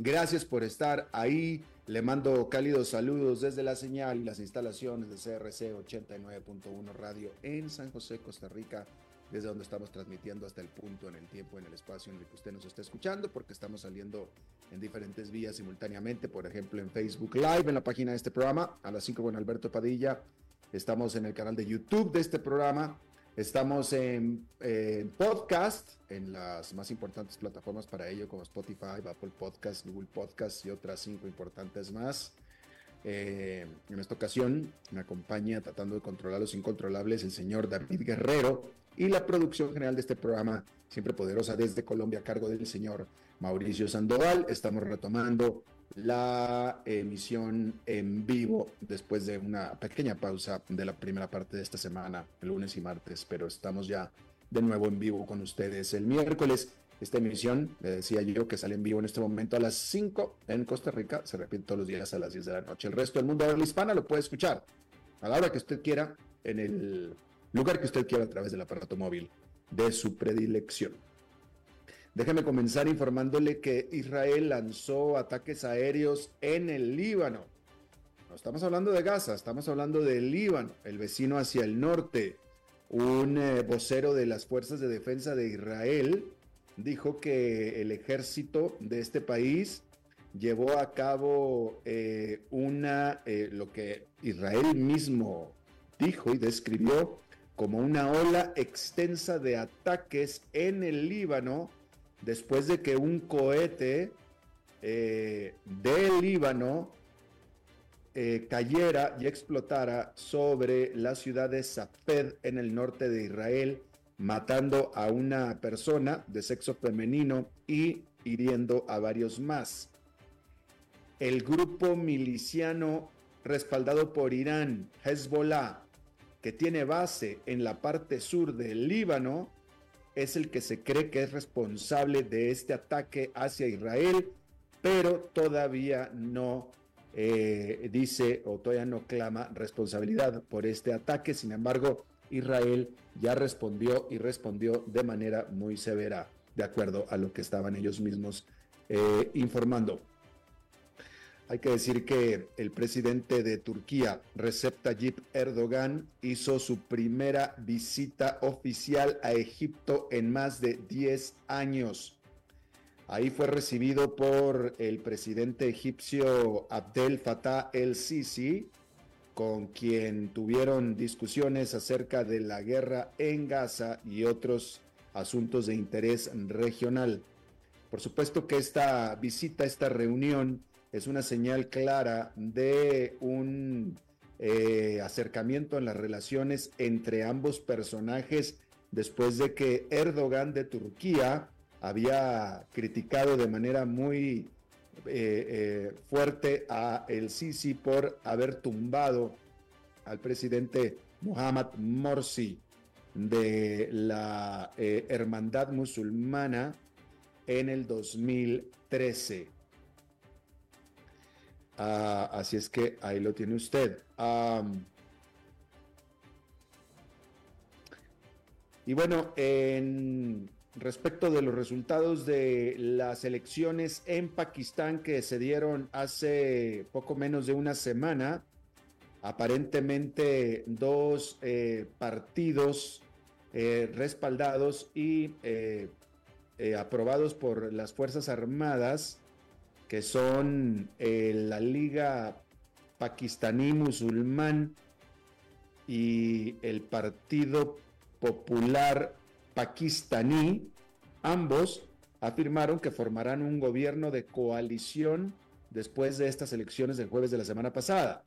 Gracias por estar ahí. Le mando cálidos saludos desde la señal y las instalaciones de CRC 89.1 Radio en San José, Costa Rica, desde donde estamos transmitiendo hasta el punto en el tiempo, en el espacio en el que usted nos está escuchando, porque estamos saliendo en diferentes vías simultáneamente, por ejemplo en Facebook Live, en la página de este programa, a las 5 con Alberto Padilla. Estamos en el canal de YouTube de este programa Estamos en, podcast, en las más importantes plataformas para ello, como Spotify, Apple Podcast, Google Podcast y otras cinco importantes más. Eh, en esta ocasión me acompaña tratando de controlar los incontrolables el señor David Guerrero y la producción general de este programa, siempre poderosa desde Colombia, a cargo del señor Mauricio Sandoval. Estamos retomando la emisión en vivo después de una pequeña pausa de la primera parte de esta semana, lunes y martes, pero estamos ya de nuevo en vivo con ustedes el miércoles. Esta emisión, le decía yo, que sale en vivo en este momento a las 5 en Costa Rica, se repite todos los días a las 10 de la noche. El resto del mundo de habla hispana lo puede escuchar a la hora que usted quiera, en el lugar que usted quiera a través del aparato móvil de su predilección. Déjeme comenzar informándole que Israel lanzó ataques aéreos en el Líbano. No estamos hablando de Gaza, estamos hablando del Líbano, el vecino hacia el norte. Un eh, vocero de las fuerzas de defensa de Israel dijo que el ejército de este país llevó a cabo eh, una, eh, lo que Israel mismo dijo y describió como una ola extensa de ataques en el Líbano después de que un cohete eh, del Líbano eh, cayera y explotara sobre la ciudad de Safed en el norte de Israel, matando a una persona de sexo femenino y hiriendo a varios más. El grupo miliciano respaldado por Irán, Hezbollah, que tiene base en la parte sur del Líbano, es el que se cree que es responsable de este ataque hacia Israel, pero todavía no eh, dice o todavía no clama responsabilidad por este ataque. Sin embargo, Israel ya respondió y respondió de manera muy severa, de acuerdo a lo que estaban ellos mismos eh, informando. Hay que decir que el presidente de Turquía, Recep Tayyip Erdogan, hizo su primera visita oficial a Egipto en más de 10 años. Ahí fue recibido por el presidente egipcio Abdel Fattah el-Sisi, con quien tuvieron discusiones acerca de la guerra en Gaza y otros asuntos de interés regional. Por supuesto que esta visita, esta reunión, es una señal clara de un eh, acercamiento en las relaciones entre ambos personajes después de que Erdogan de Turquía había criticado de manera muy eh, eh, fuerte a el Sisi por haber tumbado al presidente Mohamed Morsi de la Hermandad Musulmana en el 2013. Ah, así es que ahí lo tiene usted. y bueno, en respecto de los resultados de las elecciones en Pakistán que se dieron hace poco menos de una semana, aparentemente dos eh, partidos eh, respaldados y eh, aprobados por las Fuerzas Armadas que son eh, la Liga Pakistaní Musulmán y el Partido Popular Pakistaní, ambos afirmaron que formarán un gobierno de coalición después de estas elecciones del jueves de la semana pasada.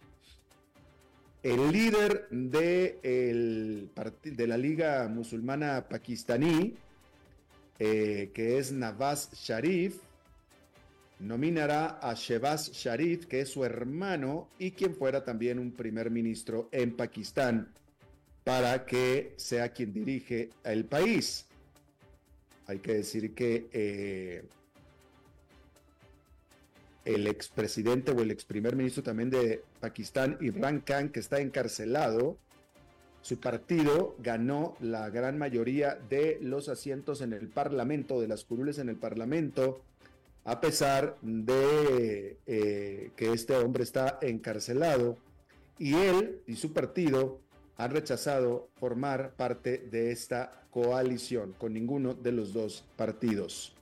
El líder de, de la Liga Musulmana Pakistaní, eh, que es Nawaz Sharif, nominará a Shehbaz Sharif, que es su hermano y quien fuera también un primer ministro en Pakistán, para que sea quien dirige el país. Hay que decir que eh, el expresidente o el ex primer ministro también de Pakistán, Imran Khan, que está encarcelado, su partido ganó la gran mayoría de los asientos en el Parlamento, de las curules en el Parlamento, a pesar de eh, que este hombre está encarcelado y él y su partido han rechazado formar parte de esta coalición con ninguno de los dos partidos,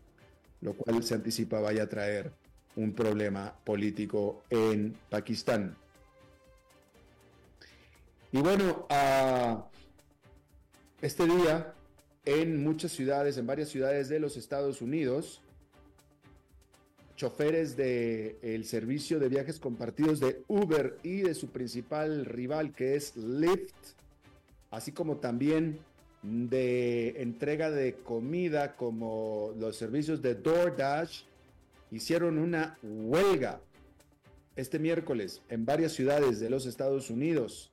lo cual se anticipa vaya a traer un problema político en Pakistán. Y bueno, este día en muchas ciudades, en varias ciudades de los Estados Unidos, choferes del servicio de viajes compartidos de Uber y de su principal rival que es Lyft, así como también de entrega de comida como los servicios de DoorDash, hicieron una huelga este miércoles en varias ciudades de los Estados Unidos,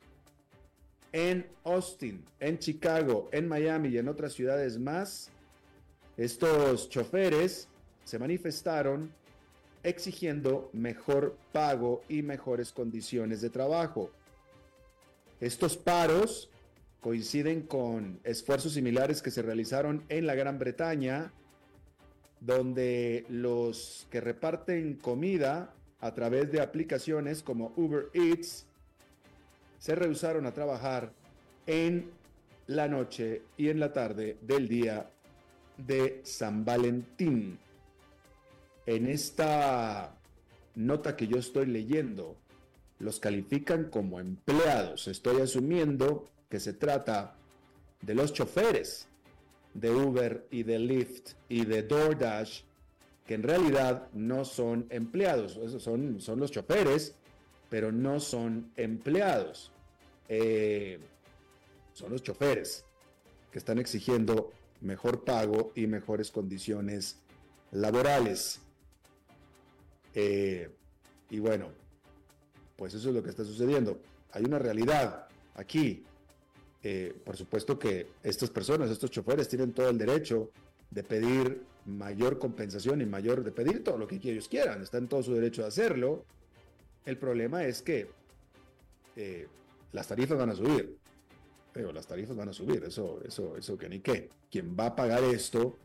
en Austin, en Chicago, en Miami y en otras ciudades más. Estos choferes se manifestaron exigiendo mejor pago y mejores condiciones de trabajo. Estos paros coinciden con esfuerzos similares que se realizaron en la Gran Bretaña, donde los que reparten comida a través de aplicaciones como Uber Eats se rehusaron a trabajar en la noche y en la tarde del día de San Valentín en esta nota que yo estoy leyendo, los califican como empleados. Estoy asumiendo que se trata de los choferes de Uber y de Lyft y de DoorDash, que en realidad no son empleados. Son, son los choferes, pero no son empleados. Eh, son los choferes que están exigiendo mejor pago y mejores condiciones laborales. Eh, y bueno, pues eso es lo que está sucediendo. Hay una realidad aquí. Eh, por supuesto que estas personas, estos choferes, tienen todo el derecho de pedir mayor compensación y mayor, de pedir todo lo que ellos quieran. Están en todo su derecho de hacerlo. El problema es que eh, las tarifas van a subir. Pero las tarifas van a subir, eso, eso, eso que ni qué. Quien va a pagar esto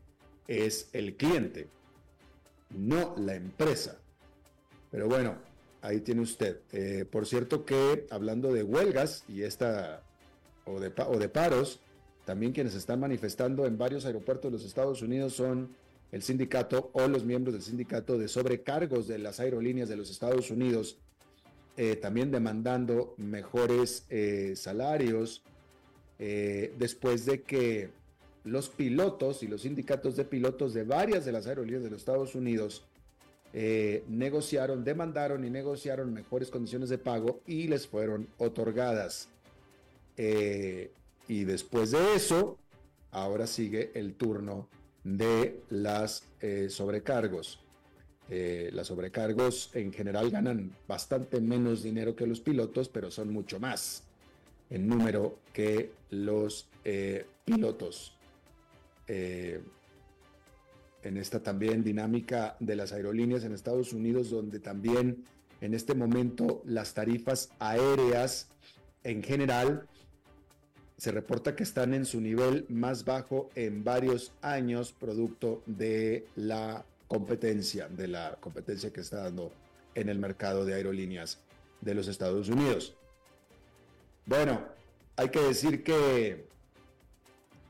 es el cliente, no la empresa. Pero bueno, ahí tiene usted. Eh, por cierto que hablando de huelgas y esta o de, o de paros, también quienes están manifestando en varios aeropuertos de los Estados Unidos son el sindicato o los miembros del sindicato de sobrecargos de las aerolíneas de los Estados Unidos, eh, también demandando mejores eh, salarios, después de que los pilotos y los sindicatos de pilotos de varias de las aerolíneas de los Estados Unidos eh, negociaron, demandaron y negociaron mejores condiciones de pago y les fueron otorgadas. Eh, y después de eso, ahora sigue el turno de las eh, sobrecargos. las sobrecargos en general ganan bastante menos dinero que los pilotos, pero son mucho más en número que los pilotos en esta también dinámica de las aerolíneas en Estados Unidos, donde también en este momento las tarifas aéreas en general se reporta que están en su nivel más bajo en varios años, producto de la competencia, de la competencia que está dando en el mercado de aerolíneas de los Estados Unidos. Bueno, hay que decir que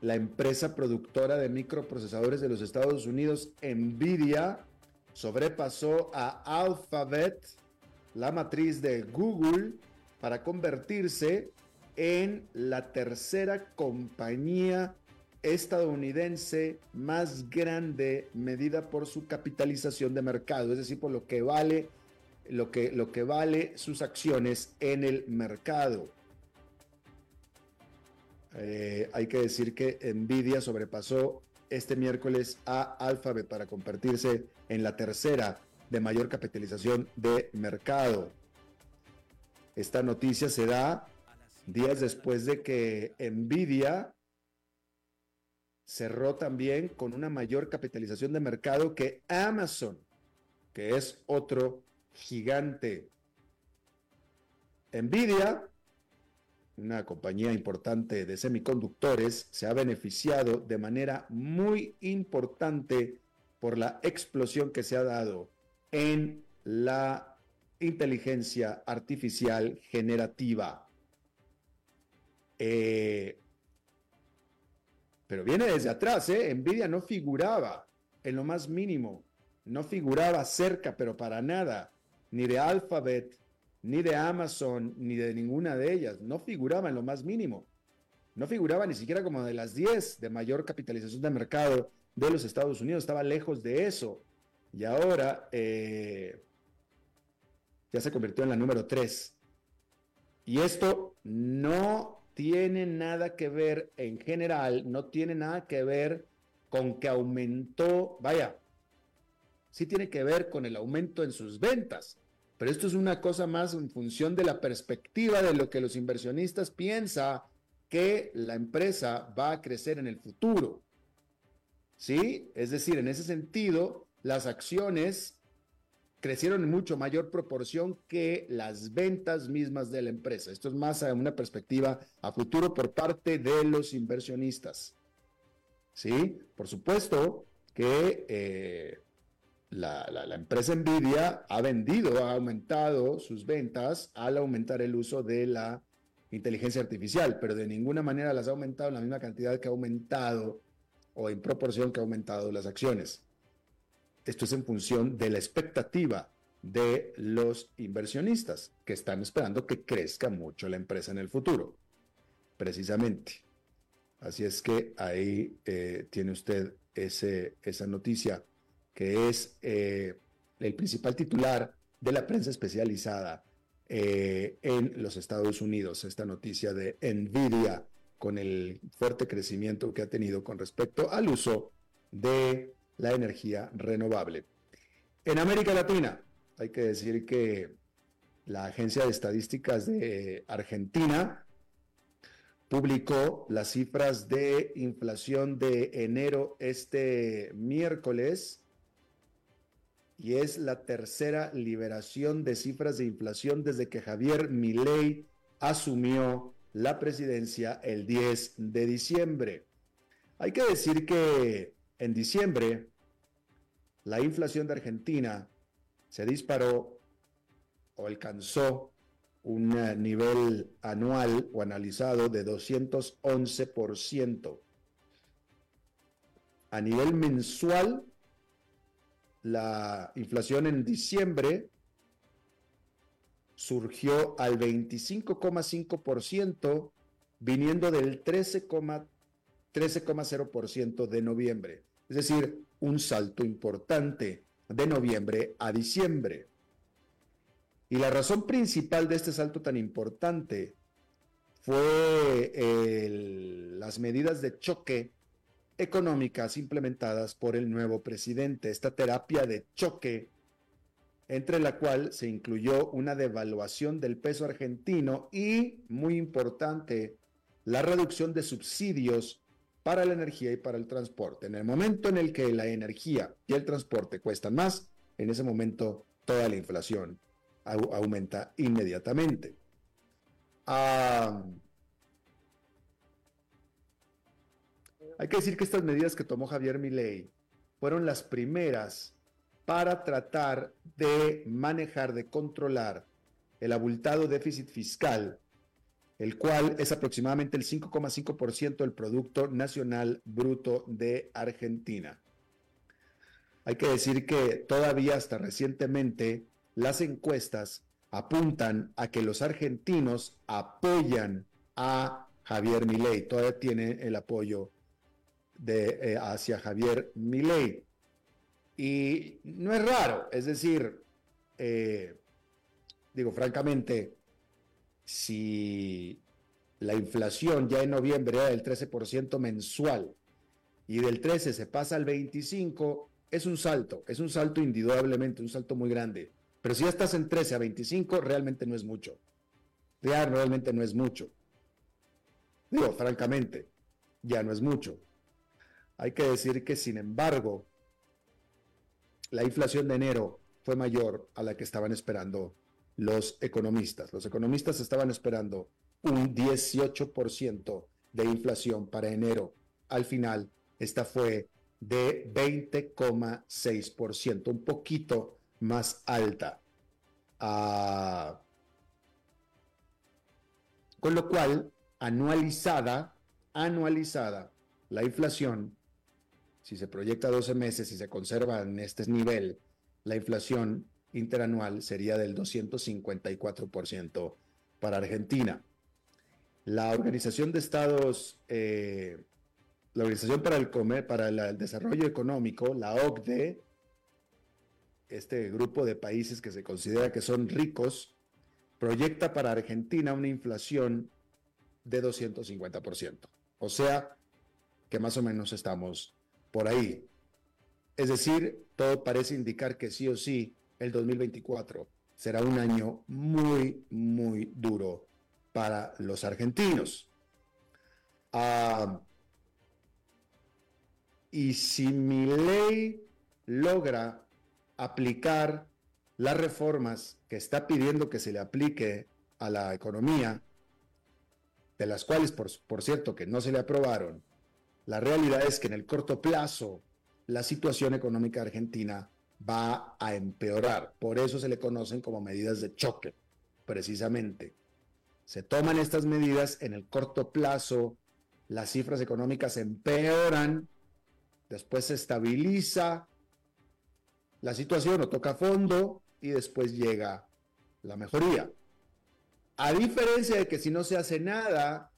la empresa productora de microprocesadores de los Estados Unidos, Nvidia, sobrepasó a Alphabet, la matriz de Google, para convertirse en la tercera compañía estadounidense más grande medida por su capitalización de mercado, es decir, por lo que vale lo que, lo que vale sus acciones en el mercado. Eh, hay que decir que Nvidia sobrepasó este miércoles a Alphabet para convertirse en la tercera de mayor capitalización de mercado. Esta noticia se da días después de que Nvidia cerró también con una mayor capitalización de mercado que Amazon, que es otro gigante. Nvidia, una compañía importante de semiconductores, se ha beneficiado de manera muy importante por la explosión que se ha dado en la inteligencia artificial generativa. Eh, pero viene desde atrás, ¿eh? Nvidia no figuraba en lo más mínimo, no figuraba cerca, pero para nada, ni de Alphabet, ni de Amazon, ni de ninguna de ellas, no figuraba en lo más mínimo. No figuraba ni siquiera como de las 10 de mayor capitalización de mercado de los Estados Unidos, estaba lejos de eso. Y ahora eh, ya se convirtió en la número 3. Y esto no tiene nada que ver en general, no tiene nada que ver con que aumentó, vaya, sí tiene que ver con el aumento en sus ventas, pero esto es una cosa más en función de la perspectiva de lo que los inversionistas piensan que la empresa va a crecer en el futuro. ¿Sí? Es decir, en ese sentido, las acciones crecieron en mucho mayor proporción que las ventas mismas de la empresa. Esto es más a una perspectiva a futuro por parte de los inversionistas. Sí, por supuesto que eh, la, empresa Nvidia ha vendido, ha aumentado sus ventas al aumentar el uso de la inteligencia artificial, pero de ninguna manera las ha aumentado en la misma cantidad que ha aumentado o en proporción que ha aumentado las acciones. Esto es en función de la expectativa de los inversionistas que están esperando que crezca mucho la empresa en el futuro, precisamente. Así es que ahí eh, tiene usted esa noticia que es eh, el principal titular de la prensa especializada eh, en los Estados Unidos, esta noticia de Nvidia con el fuerte crecimiento que ha tenido con respecto al uso de la energía renovable. En América Latina, hay que decir que la Agencia de Estadísticas de Argentina publicó las cifras de inflación de enero este miércoles y es la tercera liberación de cifras de inflación desde que Javier Milei asumió la presidencia el 10 de diciembre. Hay que decir que en diciembre, la inflación de Argentina se disparó o alcanzó un eh, nivel anual o analizado de 211%. A nivel mensual, la inflación en diciembre surgió al 25,5%, viniendo del 13,0% de noviembre es decir, un salto importante de noviembre a diciembre. Y la razón principal de este salto tan importante fue las medidas de choque económicas implementadas por el nuevo presidente, esta terapia de choque entre la cual se incluyó una devaluación del peso argentino y, muy importante, la reducción de subsidios para la energía y para el transporte. En el momento en el que la energía y el transporte cuestan más, en ese momento toda la inflación aumenta inmediatamente. Hay que decir que estas medidas que tomó Javier Milei fueron las primeras para tratar de manejar, de controlar el abultado déficit fiscal el cual es aproximadamente el 5,5% del Producto Nacional Bruto de Argentina. Hay que decir que todavía hasta recientemente las encuestas apuntan a que los argentinos apoyan a Javier Milei, todavía tiene el apoyo de, eh, hacia Javier Milei. Y no es raro, es decir, eh, digo francamente, si la inflación ya en noviembre era del 13% mensual y del 13 se pasa al 25, es un salto, es un salto indudablemente, un salto muy grande. Pero si ya estás en 13 a 25, realmente no es mucho. Ya realmente no es mucho. Digo, francamente, ya no es mucho. Hay que decir que, sin embargo, la inflación de enero fue mayor a la que estaban esperando los economistas. Los economistas estaban esperando un 18% de inflación para enero. Al final, esta fue de 20,6%, un poquito más alta. Ah, con lo cual, anualizada, anualizada, la inflación, si se proyecta 12 meses y se conserva en este nivel, la inflación interanual sería del 254% para Argentina. La Organización de Estados, eh, la Organización para el, Comer, para el Desarrollo Económico, la OCDE, este grupo de países que se considera que son ricos, proyecta para Argentina una inflación de 250%. O sea, que más o menos estamos por ahí. Es decir, todo parece indicar que sí o sí el 2024 será un año muy, muy duro para los argentinos. Ah, y si mi ley logra aplicar las reformas que está pidiendo que se le aplique a la economía, de las cuales, por, por cierto, que no se le aprobaron, la realidad es que en el corto plazo la situación económica argentina va a empeorar. Por eso se le conocen como medidas de choque, precisamente. Se toman estas medidas en el corto plazo, las cifras económicas empeoran, después se estabiliza la situación o toca fondo y después llega la mejoría. A diferencia de que si no se hace nada,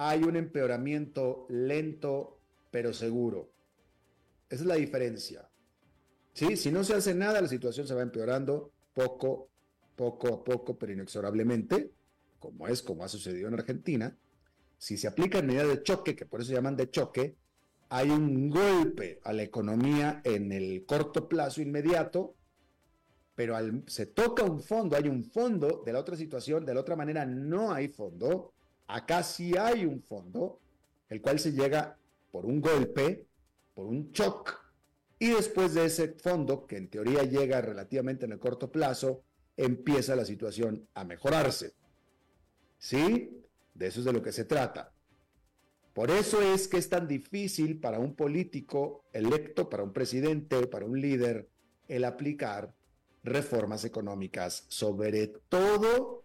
hay un empeoramiento lento pero seguro. Esa es la diferencia. ¿Sí? Si no se hace nada, la situación se va empeorando poco, poco a poco, pero inexorablemente, como es como ha sucedido en Argentina. Si se aplican medidas de choque, que por eso se llaman de choque, hay un golpe a la economía en el corto plazo inmediato, pero se toca un fondo, hay un fondo de la otra situación, de la otra manera no hay fondo, acá sí hay un fondo, el cual se llega por un golpe, por un shock, y después de ese fondo, que en teoría llega relativamente en el corto plazo, empieza la situación a mejorarse. ¿Sí? De eso es de lo que se trata. Por eso es que es tan difícil para un político electo, para un presidente, para un líder, el aplicar reformas económicas, sobre todo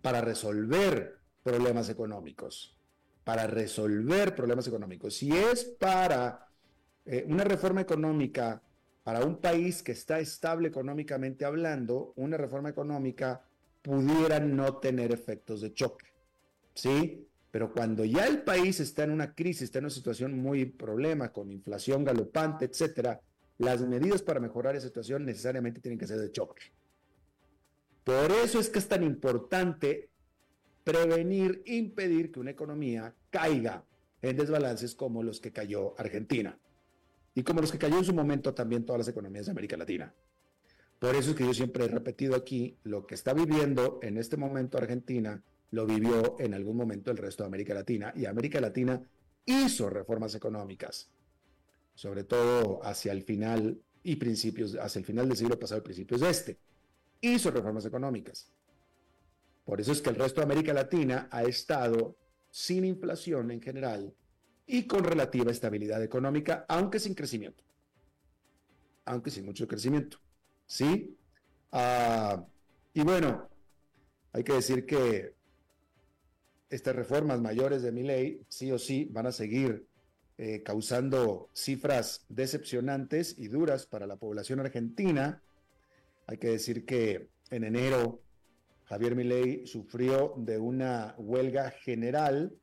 para resolver problemas económicos, para resolver problemas económicos. Si es para eh, una reforma económica para un país que está estable económicamente hablando, una reforma económica pudiera no tener efectos de choque. ¿Sí? Pero cuando ya el país está en una crisis, está en una situación muy problema, con inflación galopante, etcétera, las medidas para mejorar esa situación necesariamente tienen que ser de choque. Por eso es que es tan importante prevenir, impedir que una economía caiga en desbalances como los que cayó Argentina y como los que cayó en su momento también todas las economías de América Latina. Por eso es que yo siempre he repetido aquí, lo que está viviendo en este momento Argentina lo vivió en algún momento el resto de América Latina y América Latina hizo reformas económicas, sobre todo hacia el final y principios, hacia el final del siglo pasado y principios de este. Hizo reformas económicas. Por eso es que el resto de América Latina ha estado sin inflación en general y con relativa estabilidad económica, aunque sin crecimiento. Aunque sin mucho crecimiento. ¿Sí? Ah, y bueno, hay que decir que estas reformas mayores de mi ley, sí o sí, van a seguir eh, causando cifras decepcionantes y duras para la población argentina. Hay que decir que en enero Javier Milei sufrió de una huelga general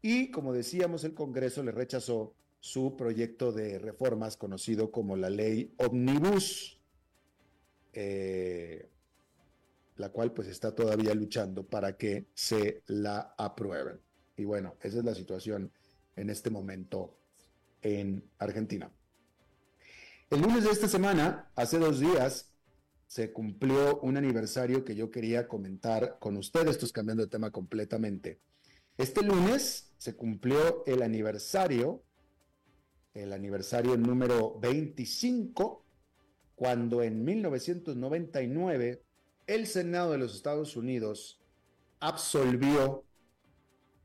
y, como decíamos, el Congreso le rechazó su proyecto de reformas conocido como la ley Omnibus, eh, la cual pues está todavía luchando para que se la aprueben. Y bueno, esa es la situación en este momento en Argentina. El lunes de esta semana, hace dos días, se cumplió un aniversario que yo quería comentar con ustedes, esto es cambiando de tema completamente. Este lunes se cumplió el aniversario, el aniversario número 25, cuando en 1999 el Senado de los Estados Unidos absolvió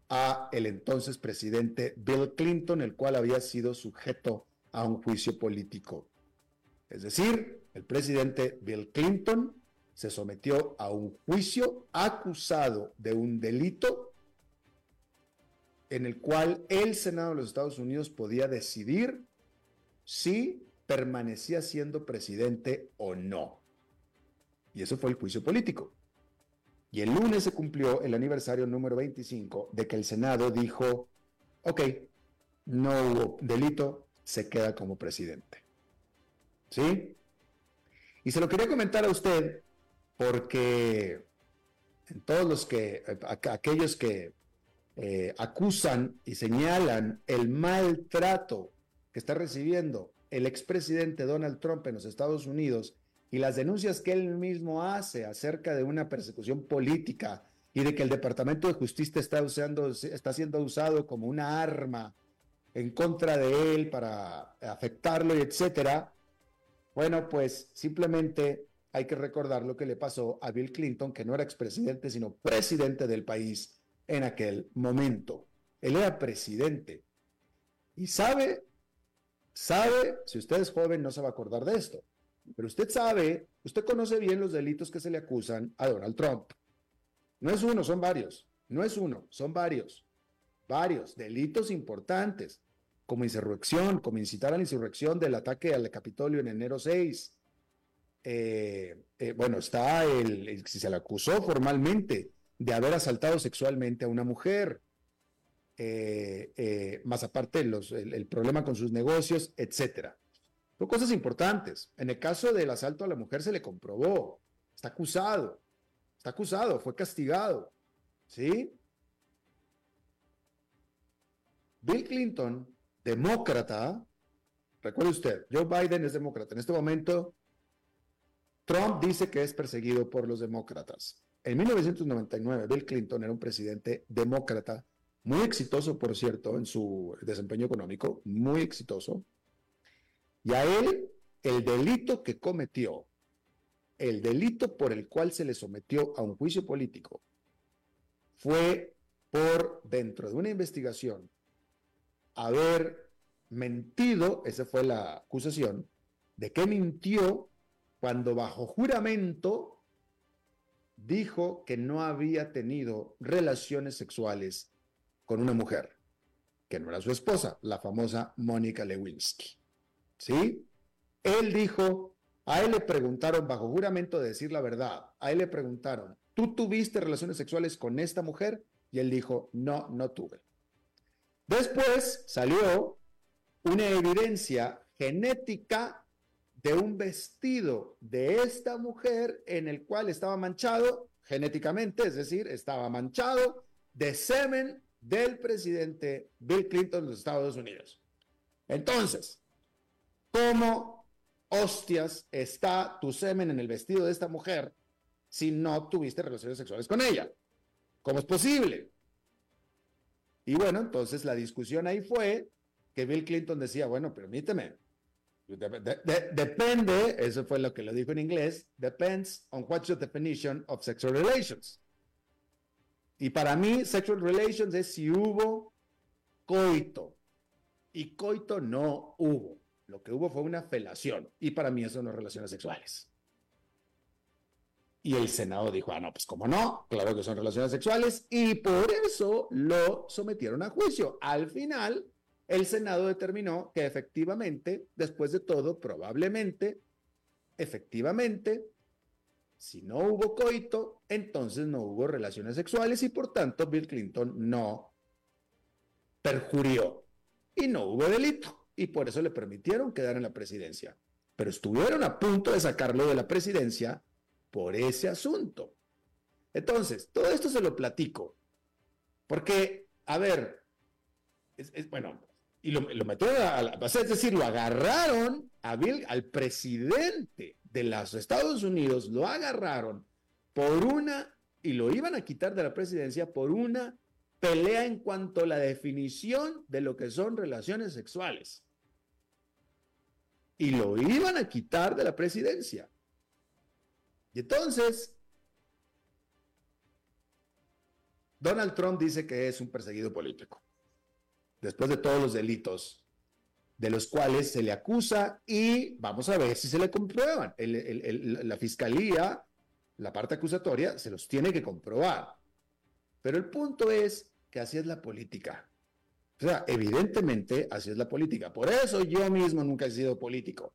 a el entonces presidente Bill Clinton, el cual había sido sujeto a un juicio político. Es decir, el presidente Bill Clinton se sometió a un juicio acusado de un delito en el cual el Senado de los Estados Unidos podía decidir si permanecía siendo presidente o no. Y eso fue el juicio político. Y el lunes se cumplió el aniversario número 25 de que el Senado dijo, ok, no hubo delito, se queda como presidente. ¿Sí? Y se lo quería comentar a usted porque en todos los que, aquellos que eh, acusan y señalan el maltrato que está recibiendo el expresidente Donald Trump en los Estados Unidos y las denuncias que él mismo hace acerca de una persecución política y de que el Departamento de Justicia está, usando, está siendo usado como una arma en contra de él para afectarlo y etcétera, bueno, pues simplemente hay que recordar lo que le pasó a Bill Clinton, que no era expresidente, sino presidente del país en aquel momento. Él era presidente. Y sabe, sabe, si usted es joven no se va a acordar de esto, pero usted sabe, usted conoce bien los delitos que se le acusan a Donald Trump. No es uno, son varios. No es uno, son varios. Varios delitos importantes como insurrección, como incitar a la insurrección del ataque al Capitolio en enero 6. Eh, eh, bueno, está el, si se le acusó formalmente de haber asaltado sexualmente a una mujer, eh, más aparte los, el, problema con sus negocios, etcétera. Son cosas importantes. En el caso del asalto a la mujer se le comprobó, está acusado, está acusado, fue castigado, ¿sí? Bill Clinton demócrata, recuerde usted, Joe Biden es demócrata. En este momento, Trump dice que es perseguido por los demócratas. En 1999, Bill Clinton era un presidente demócrata, muy exitoso, por cierto, en su desempeño económico, muy exitoso. Y a él, el delito que cometió, el delito por el cual se le sometió a un juicio político, fue por, dentro de una investigación, haber mentido, esa fue la acusación, de que mintió cuando bajo juramento dijo que no había tenido relaciones sexuales con una mujer, que no era su esposa, la famosa Mónica Lewinsky. ¿Sí? Él dijo, a él le preguntaron bajo juramento de decir la verdad, a él le preguntaron, ¿tú tuviste relaciones sexuales con esta mujer? Y él dijo, no, no tuve. Después salió una evidencia genética de un vestido de esta mujer en el cual estaba manchado genéticamente, es decir, estaba manchado de semen del presidente Bill Clinton de los Estados Unidos. Entonces, ¿cómo hostias está tu semen en el vestido de esta mujer si no tuviste relaciones sexuales con ella? ¿Cómo es posible? Y bueno, entonces la discusión ahí fue que Bill Clinton decía, bueno, permíteme, depende, eso fue lo que lo dijo en inglés, depends on what's your definition of sexual relations. Y para mí, sexual relations es si hubo coito. Y coito no hubo. Lo que hubo fue una felación. Y para mí eso no es relaciones sexuales. Y el Senado dijo, ah, no, pues cómo no, claro que son relaciones sexuales, y por eso lo sometieron a juicio. Al final, el Senado determinó que efectivamente, después de todo, probablemente, efectivamente, si no hubo coito, entonces no hubo relaciones sexuales y por tanto Bill Clinton no perjurió y no hubo delito y por eso le permitieron quedar en la presidencia. Pero estuvieron a punto de sacarlo de la presidencia por ese asunto. Entonces, todo esto se lo platico porque, a ver, es, bueno, y lo, metieron a, la, es decir, lo agarraron a Bill, al presidente de los Estados Unidos, lo agarraron por una, y lo iban a quitar de la presidencia por una pelea en cuanto a la definición de lo que son relaciones sexuales. Y lo iban a quitar de la presidencia. Y entonces, Donald Trump dice que es un perseguido político, después de todos los delitos de los cuales se le acusa y vamos a ver si se le comprueban. la fiscalía, la parte acusatoria, se los tiene que comprobar. Pero el punto es que así es la política. O sea, evidentemente así es la política. Por eso yo mismo nunca he sido político.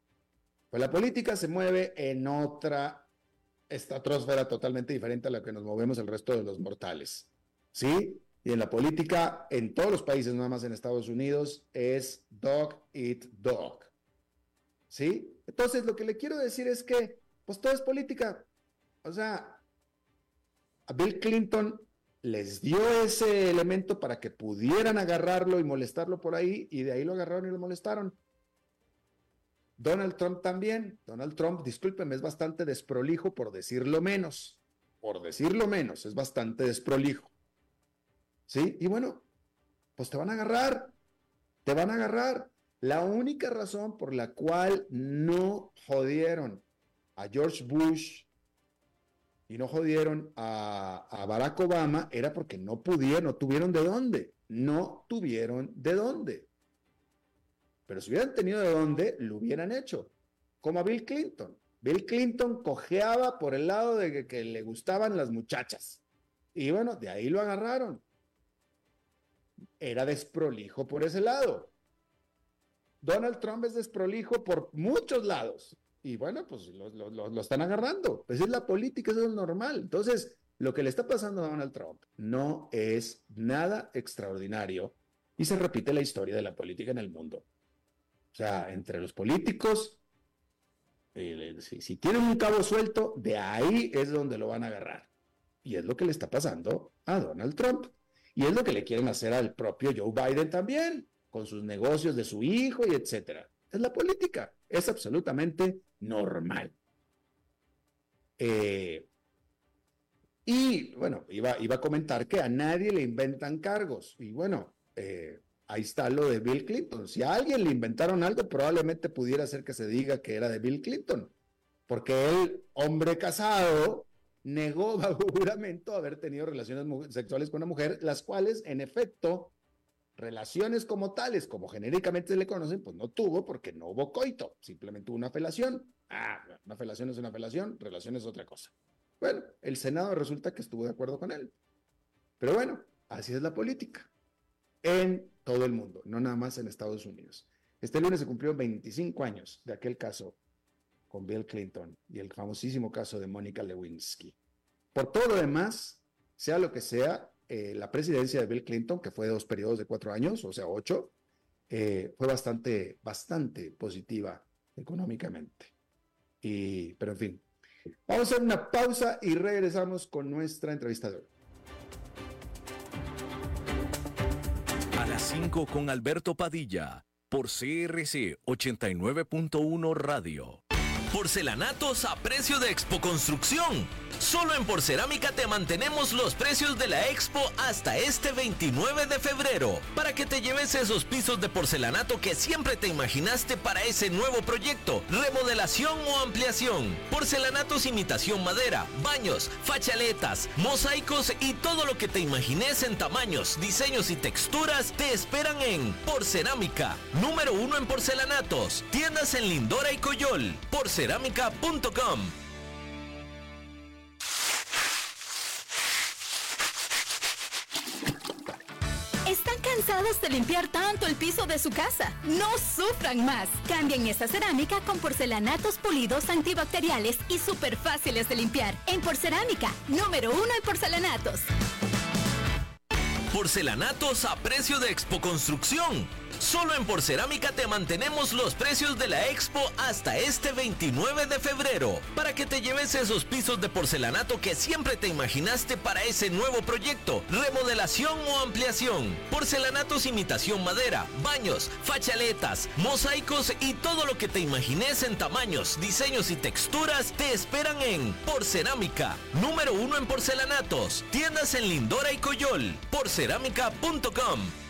Pues la política se mueve en otra estratosfera totalmente diferente a la que nos movemos el resto de los mortales. ¿Sí? Y en la política, en todos los países, nada más en Estados Unidos, es dog eat dog. ¿Sí? Entonces, lo que le quiero decir es que, pues todo es política. O sea, a Bill Clinton les dio ese elemento para que pudieran agarrarlo y molestarlo por ahí, y de ahí lo agarraron y lo molestaron. Donald Trump también. Donald Trump, discúlpeme, es bastante desprolijo por decirlo menos. Por decirlo menos, es bastante desprolijo. ¿Sí? Y bueno, pues te van a agarrar, te van a agarrar. La única razón por la cual no jodieron a George Bush y no jodieron a, Barack Obama era porque no pudieron, no tuvieron de dónde, no tuvieron de dónde. Pero si hubieran tenido de dónde, lo hubieran hecho, como a Bill Clinton. Bill Clinton cojeaba por el lado de que le gustaban las muchachas. Y bueno, de ahí lo agarraron era desprolijo por ese lado. Donald Trump es desprolijo por muchos lados. Y bueno, pues lo, están agarrando. Pues es la política, eso es normal. Entonces, lo que le está pasando a Donald Trump no es nada extraordinario y se repite la historia de la política en el mundo. O sea, entre los políticos, si, si tienen un cabo suelto, de ahí es donde lo van a agarrar. Y es lo que le está pasando a Donald Trump. Y es lo que le quieren hacer al propio Joe Biden también, con sus negocios de su hijo y etcétera. Es la política, es absolutamente normal. Eh, y bueno, iba, iba, a comentar que a nadie le inventan cargos. Y bueno, eh, ahí está lo de Bill Clinton. Si a alguien le inventaron algo, probablemente pudiera ser que se diga que era de Bill Clinton. Porque él, hombre casado, negó bajo juramento haber tenido relaciones sexuales con una mujer, las cuales, en efecto, relaciones como tales, como genéricamente se le conocen, pues no tuvo porque no hubo coito, simplemente hubo una felación. Ah, una felación es una felación, relación es otra cosa. Bueno, el Senado resulta que estuvo de acuerdo con él. Pero bueno, así es la política en todo el mundo, no nada más en Estados Unidos. Este lunes se cumplió 25 años de aquel caso con Bill Clinton y el famosísimo caso de Mónica Lewinsky. Por todo lo demás, sea lo que sea, eh, la presidencia de Bill Clinton, que fue de dos periodos de cuatro años, o sea, ocho, eh, fue bastante, bastante positiva económicamente. Y, pero en fin, vamos a hacer una pausa y regresamos con nuestra entrevista las 5 con Alberto Padilla, por CRC 89.1 Radio. Porcelanatos a precio de Expo Construcción. Solo en Porcerámica te mantenemos los precios de la Expo hasta este 29 de febrero, para que te lleves esos pisos de porcelanato que siempre te imaginaste para ese nuevo proyecto, remodelación o ampliación. Porcelanatos imitación madera, baños, fachaletas, mosaicos y todo lo que te imagines en tamaños, diseños y texturas te esperan en Porcerámica, número uno en porcelanatos, tiendas en Lindora y Coyol, porcerámica.com. de limpiar tanto el piso de su casa? No sufran más. Cambien esa cerámica con porcelanatos pulidos antibacteriales y súper fáciles de limpiar. En Porcerámica, número uno en porcelanatos. Porcelanatos a precio de Expo Construcción. Solo en Porcerámica te mantenemos los precios de la expo hasta este 29 de febrero, para que te lleves esos pisos de porcelanato que siempre te imaginaste para ese nuevo proyecto, remodelación o ampliación. Porcelanatos imitación madera, baños, fachaletas, mosaicos y todo lo que te imagines en tamaños, diseños y texturas te esperan en Porcerámica, número uno en porcelanatos, tiendas en Lindora y Coyol, porcerámica.com.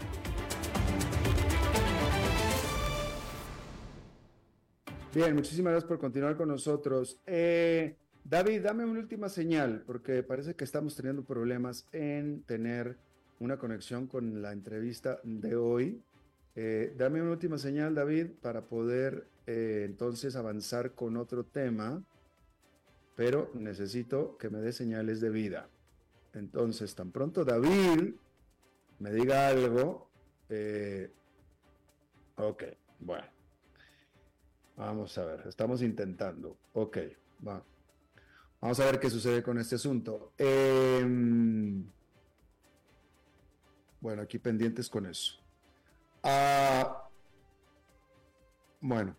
Bien, muchísimas gracias por continuar con nosotros. Eh, David, dame una última señal, porque parece que estamos teniendo problemas en tener una conexión con la entrevista de hoy. Eh, dame una última señal, David, para poder eh, entonces avanzar con otro tema, pero necesito que me dé señales de vida. Entonces, tan pronto David me diga algo, ok, bueno. Vamos a ver, estamos intentando. Ok, va. Vamos a ver qué sucede con este asunto. Em, bueno, aquí pendientes con eso. Ah, bueno.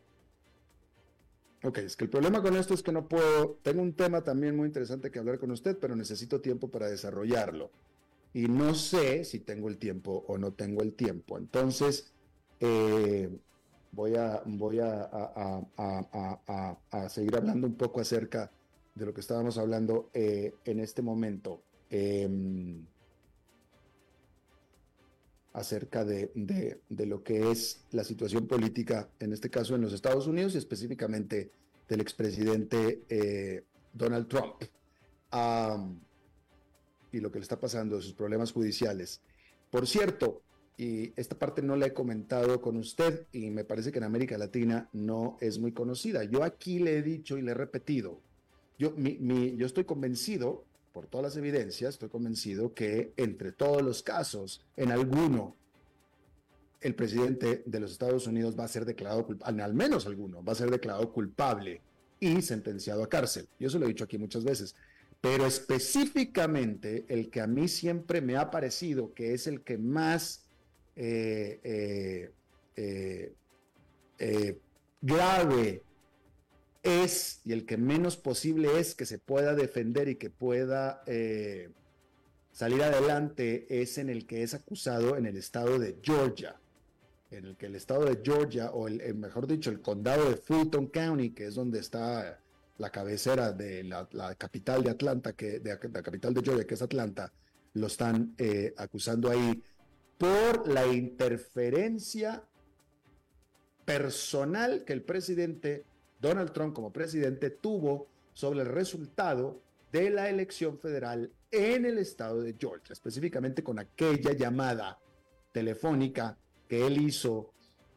Ok, es que el problema con esto es que no puedo. Tengo un tema también muy interesante que hablar con usted, pero necesito tiempo para desarrollarlo. Y no sé si tengo el tiempo o no tengo el tiempo. Entonces, eh, voy a, voy a, a, seguir hablando un poco acerca de lo que estábamos hablando eh, en este momento, em, acerca de, de, lo que es la situación política, en este caso en los Estados Unidos y específicamente del expresidente eh, Donald Trump y lo que le está pasando, sus problemas judiciales. Por cierto, y esta parte no la he comentado con usted y me parece que en América Latina no es muy conocida. Yo aquí le he dicho y le he repetido, yo, yo estoy convencido, por todas las evidencias, estoy convencido que entre todos los casos, en alguno, el presidente de los Estados Unidos va a ser declarado culpable, al menos alguno, va a ser declarado culpable y sentenciado a cárcel. Yo eso lo he dicho aquí muchas veces. Pero específicamente el que a mí siempre me ha parecido que es el que más eh, eh, eh, grave es y el que menos posible es que se pueda defender y que pueda salir adelante es en el que es acusado en el estado de Georgia, en el que el estado de Georgia, o el, mejor dicho, el condado de Fulton County, que es donde está la cabecera de la, capital de Atlanta, que, de, la capital de Georgia, que es Atlanta, lo están acusando ahí por la interferencia personal que el presidente Donald Trump como presidente tuvo sobre el resultado de la elección federal en el estado de Georgia, específicamente con aquella llamada telefónica que él hizo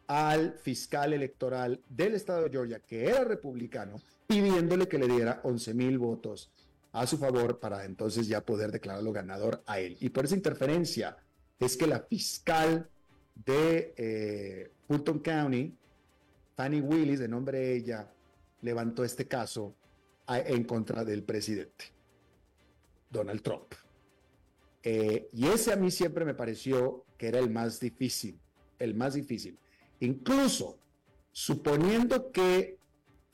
al fiscal electoral del estado de Georgia, que era republicano, pidiéndole que le diera 11 mil votos a su favor para entonces ya poder declararlo ganador a él. Y por esa interferencia es que la fiscal de eh, Fulton County, Fanny Willis, de nombre de ella, levantó este caso en contra del presidente, Donald Trump. Eh, y ese a mí siempre me pareció que era el más difícil, el más difícil. Incluso suponiendo que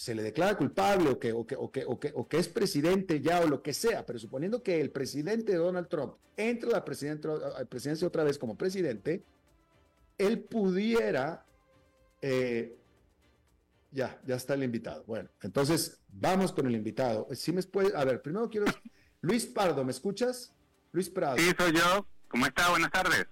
se le declara culpable o que, o que, o que, o que, o que es presidente ya o lo que sea, pero suponiendo que el presidente Donald Trump entre a la presidencia otra vez como presidente, él pudiera... Eh, ya, ya está el invitado. Bueno, entonces vamos con el invitado. Si me puede, a ver, primero quiero... Luis Pardo, ¿me escuchas? Luis Prado. Sí, soy yo. ¿Cómo está? Buenas tardes.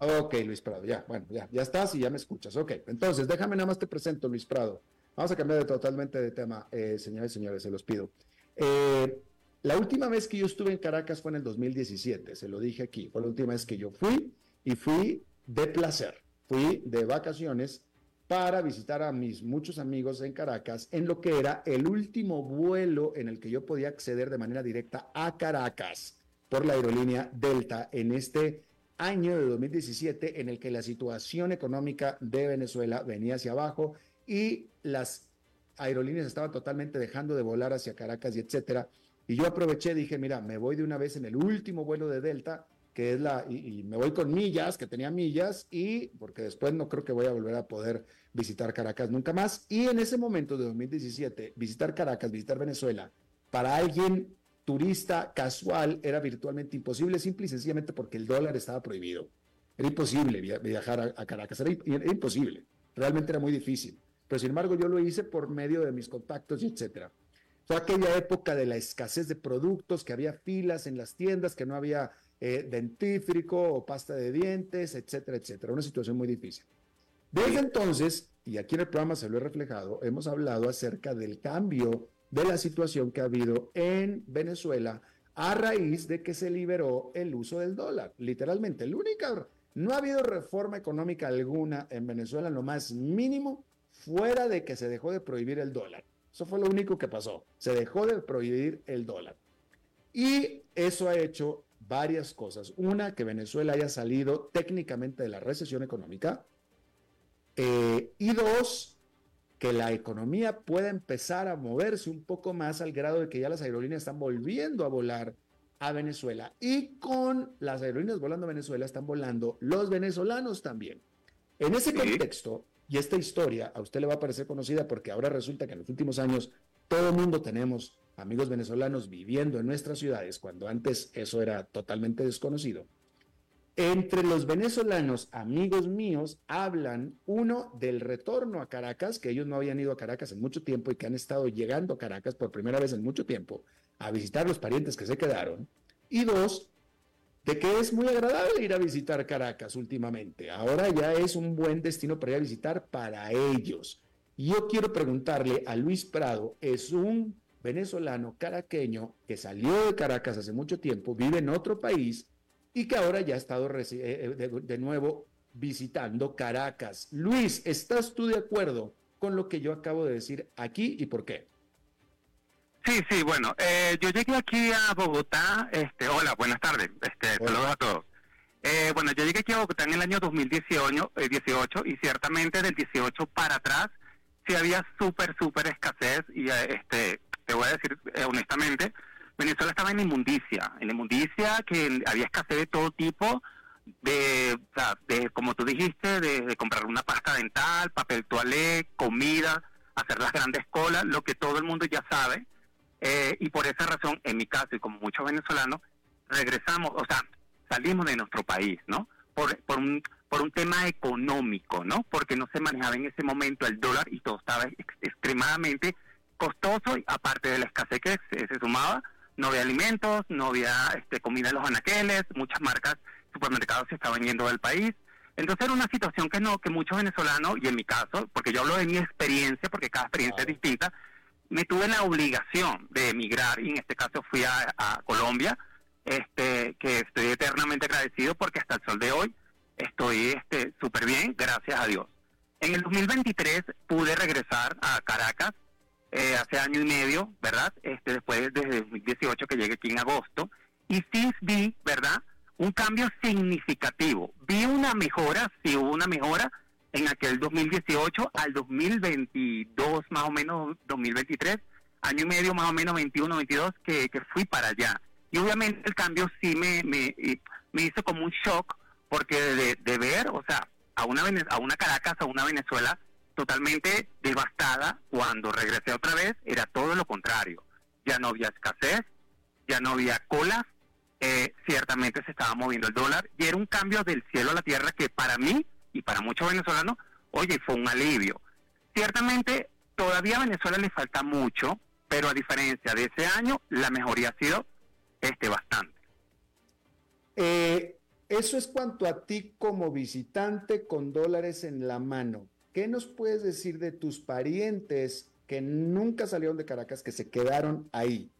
Ok, Luis Prado, ya, bueno, ya, ya estás y ya me escuchas. Ok, entonces déjame nada más te presento, Luis Prado. Vamos a cambiar de, totalmente de tema, eh, señores y señores, se los pido. Eh, la última vez que yo estuve en Caracas fue en el 2017, se lo dije aquí, fue la última vez que yo fui y fui de placer, fui de vacaciones para visitar a mis muchos amigos en Caracas en lo que era el último vuelo en el que yo podía acceder de manera directa a Caracas por la aerolínea Delta en este año de 2017 en el que la situación económica de Venezuela venía hacia abajo y las aerolíneas estaban totalmente dejando de volar hacia Caracas y etcétera. Y yo aproveché, dije, mira, me voy de una vez en el último vuelo de Delta, que es la, y, me voy con millas, que tenía millas, y porque después no creo que voy a volver a poder visitar Caracas nunca más. Y en ese momento de 2017, visitar Caracas, visitar Venezuela, para alguien turista casual era virtualmente imposible, simple y sencillamente porque el dólar estaba prohibido. Era imposible viajar a, Caracas, era, imposible, realmente era muy difícil. Pero sin embargo yo lo hice por medio de mis contactos y etcétera. Fue aquella época de la escasez de productos, que había filas en las tiendas, que no había eh, dentífrico o pasta de dientes, etcétera, etcétera. Una situación muy difícil. Desde entonces, y aquí en el programa se lo he reflejado, hemos hablado acerca del cambio de la situación que ha habido en Venezuela a raíz de que se liberó el uso del dólar. Literalmente, el no ha habido reforma económica alguna en Venezuela, lo más mínimo, fuera de que se dejó de prohibir el dólar. Eso fue lo único que pasó. Se dejó de prohibir el dólar. Y eso ha hecho varias cosas. Una, que Venezuela haya salido técnicamente de la recesión económica. Eh, y dos, que la economía pueda empezar a moverse un poco más al grado de que ya las aerolíneas están volviendo a volar a Venezuela. Y con las aerolíneas volando a Venezuela están volando los venezolanos también. En ese contexto, y esta historia a usted le va a parecer conocida porque ahora resulta que en los últimos años todo el mundo tenemos amigos venezolanos viviendo en nuestras ciudades, cuando antes eso era totalmente desconocido. Entre los venezolanos, amigos míos, hablan uno del retorno a Caracas, que ellos no habían ido a Caracas en mucho tiempo y que han estado llegando a Caracas por primera vez en mucho tiempo a visitar los parientes que se quedaron. Y dos, de que es muy agradable ir a visitar Caracas últimamente. Ahora ya es un buen destino para ir a visitar para ellos. Yo quiero preguntarle a Luis Prado, es un venezolano caraqueño que salió de Caracas hace mucho tiempo, vive en otro país y que ahora ya ha estado eh, eh, de, nuevo visitando Caracas. Luis, ¿estás tú de acuerdo con lo que yo acabo de decir aquí y por qué? Sí, sí, bueno, eh, yo llegué aquí a Bogotá, este, hola, buenas tardes, este, saludos a todos. bueno, yo llegué aquí a Bogotá en el año 2018 18, y ciertamente del 18 para atrás sí había súper, súper escasez y este, te voy a decir honestamente, Venezuela estaba en inmundicia, en inmundicia que había escasez de todo tipo, de, de como tú dijiste, de, comprar una pasta dental, papel toalé, comida, hacer las grandes colas, lo que todo el mundo ya sabe. Eh, y por esa razón, en mi caso y como muchos venezolanos, regresamos, o sea, salimos de nuestro país, ¿no? Por, por, un, por un tema económico, ¿no? Porque no se manejaba en ese momento el dólar y todo estaba extremadamente costoso, aparte de la escasez que se sumaba, no había alimentos, no había este, comida en los anaqueles, muchas marcas, supermercados se estaban yendo del país. Entonces era una situación que no, que muchos venezolanos, y en mi caso, porque yo hablo de mi experiencia, porque cada experiencia es distinta, me tuve la obligación de emigrar, y en este caso fui a, Colombia, este, que estoy eternamente agradecido porque hasta el sol de hoy estoy este súper bien, gracias a Dios. En el 2023 pude regresar a Caracas, eh, hace año y medio, ¿verdad? Este, después desde 2018 que llegué aquí en agosto, y sí vi, ¿verdad? Un cambio significativo. Vi una mejora, sí hubo una mejora en aquel 2018 al 2022, más o menos 2023, año y medio más o menos 21, 22, que, fui para allá. Y obviamente el cambio sí me, me me hizo como un shock porque de, de ver, o sea, a una, a una Caracas, a una Venezuela totalmente devastada, cuando regresé otra vez era todo lo contrario. Ya no había escasez, ya no había colas, eh, ciertamente se estaba moviendo el dólar y era un cambio del cielo a la tierra que para mí y para muchos venezolanos, oye, fue un alivio. Ciertamente todavía a Venezuela le falta mucho, pero a diferencia de ese año, la mejoría ha sido este bastante. Eh, eso es cuanto a ti como visitante con dólares en la mano. ¿Qué nos puedes decir de tus parientes que nunca salieron de Caracas, que se quedaron ahí?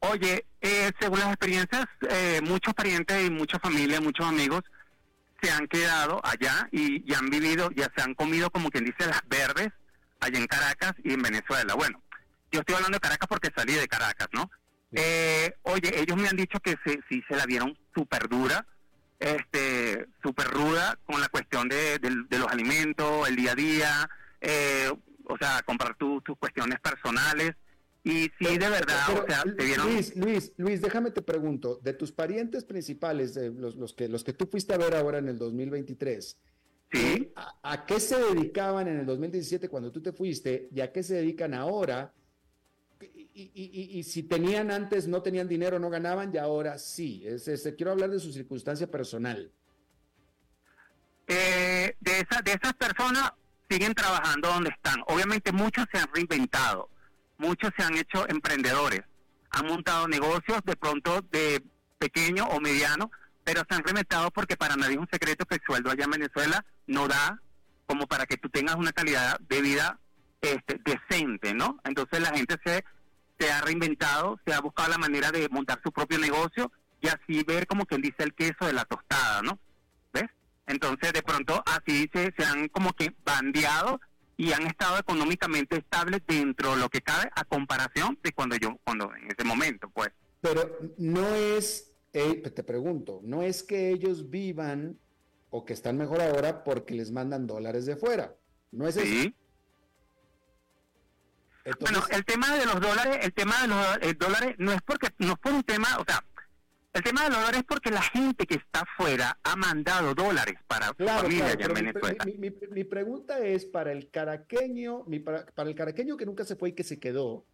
Oye, eh, según las experiencias, eh, muchos parientes y muchas familias, muchos amigos se han quedado allá y, y, han vivido, ya se han comido como quien dice las verdes allá en Caracas y en Venezuela. Bueno, yo estoy hablando de Caracas porque salí de Caracas, ¿no? Eh, oye, ellos me han dicho que se, sí se la dieron súper dura, este, súper ruda con la cuestión de, los alimentos, el día a día, eh, o sea, comprar tus cuestiones personales. Y sí, de verdad, o sea, te dieron... Luis, Luis, Luis, déjame te pregunto, de tus parientes principales, de los, los, que, los que tú fuiste a ver ahora en el 2023, ¿Sí? ¿a, ¿a qué se dedicaban en el 2017 cuando tú te fuiste y a qué se dedican ahora? y, si tenían antes, no tenían dinero, no ganaban, y ahora sí. Es, quiero hablar de su circunstancia personal. Eh, de, esa, de esas personas siguen trabajando donde están. Obviamente muchos se han reinventado, muchos se han hecho emprendedores, han montado negocios de pronto de pequeño o mediano, pero se han reinventado porque para nadie es un secreto que el sueldo allá en Venezuela no da como para que tú tengas una calidad de vida este, decente, ¿no? Entonces la gente se se ha reinventado, se ha buscado la manera de montar su propio negocio y así ver como quien dice el queso de la tostada, ¿no? ¿Ves? Entonces de pronto así se, se han como que bandeado y han estado económicamente estables dentro de lo que cabe a comparación de cuando yo, cuando en ese momento, pues. Pero no es, eh, te pregunto, no es que ellos vivan o que están mejor ahora porque les mandan dólares de fuera, ¿no es sí. Bueno, el tema de los dólares, el tema de los eh, dólares no es porque no es por un tema, o sea, el tema de los dólares es porque la gente que está afuera ha mandado dólares para su familia allá en Venezuela. Mi, pregunta es para el caraqueño, para, para, el caraqueño que nunca se fue y que se quedó,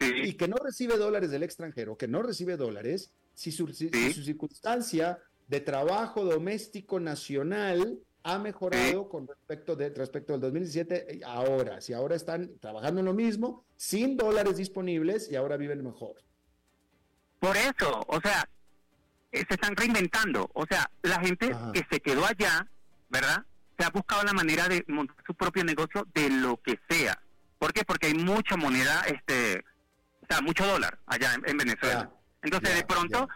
y que no recibe dólares del extranjero, que no recibe dólares, si su, si su circunstancia de trabajo doméstico nacional ha mejorado con respecto, de, respecto del 2017 eh, ahora. Si ahora están trabajando en lo mismo, sin dólares disponibles y ahora viven mejor. Por eso, o sea, se están reinventando. O sea, la gente que se quedó allá, ¿verdad? Se ha buscado la manera de montar su propio negocio de lo que sea. ¿Por qué? Porque hay mucha moneda, este, o sea, mucho dólar allá en, Venezuela. Entonces, de pronto,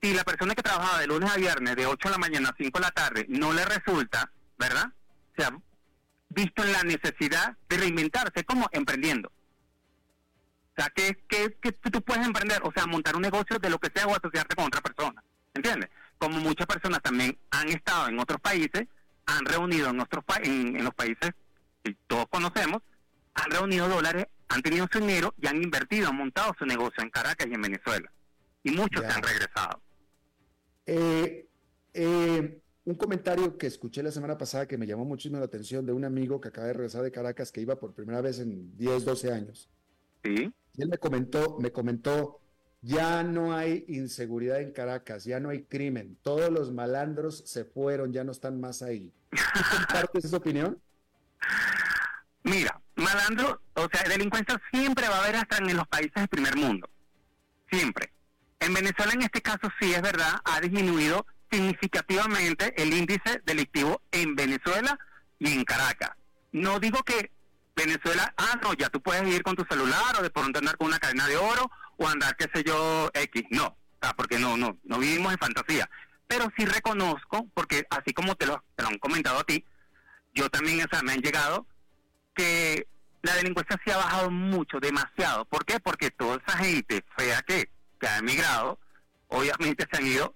si la persona que trabajaba de lunes a viernes, de 8 de la mañana a 5 de la tarde, no le resulta, ¿verdad? Se ha visto en la necesidad de reinventarse como emprendiendo. O sea, que, que, tú puedes emprender, o sea, montar un negocio de lo que sea o asociarte con otra persona, ¿entiendes? Como muchas personas también han estado en otros países, han reunido en, otros en, en los países que todos conocemos, han reunido dólares, han tenido su dinero y han invertido, han montado su negocio en Caracas y en Venezuela. Y muchos se han regresado. Eh, eh, un comentario que escuché la semana pasada que me llamó muchísimo la atención de un amigo que acaba de regresar de Caracas que iba por primera vez en 10, 12 años. Sí. Y él me comentó, me comentó, ya no hay inseguridad en Caracas, ya no hay crimen, todos los malandros se fueron, ya no están más ahí. ¿Compartes esa opinión? Mira, malandro, o sea, delincuencia siempre va a haber hasta en los países del primer mundo. Siempre. En Venezuela, en este caso, sí es verdad, ha disminuido significativamente el índice delictivo en Venezuela y en Caracas. No digo que Venezuela, ah, no, ya tú puedes ir con tu celular o de pronto andar con una cadena de oro o andar, qué sé yo, X. No, porque no, no, no vivimos en fantasía. Pero sí reconozco, porque así como te lo, te lo han comentado a ti, yo también, o sea, me han llegado que la delincuencia sí ha bajado mucho, demasiado. ¿Por qué? Porque toda esa gente fea que que ha emigrado, obviamente se han ido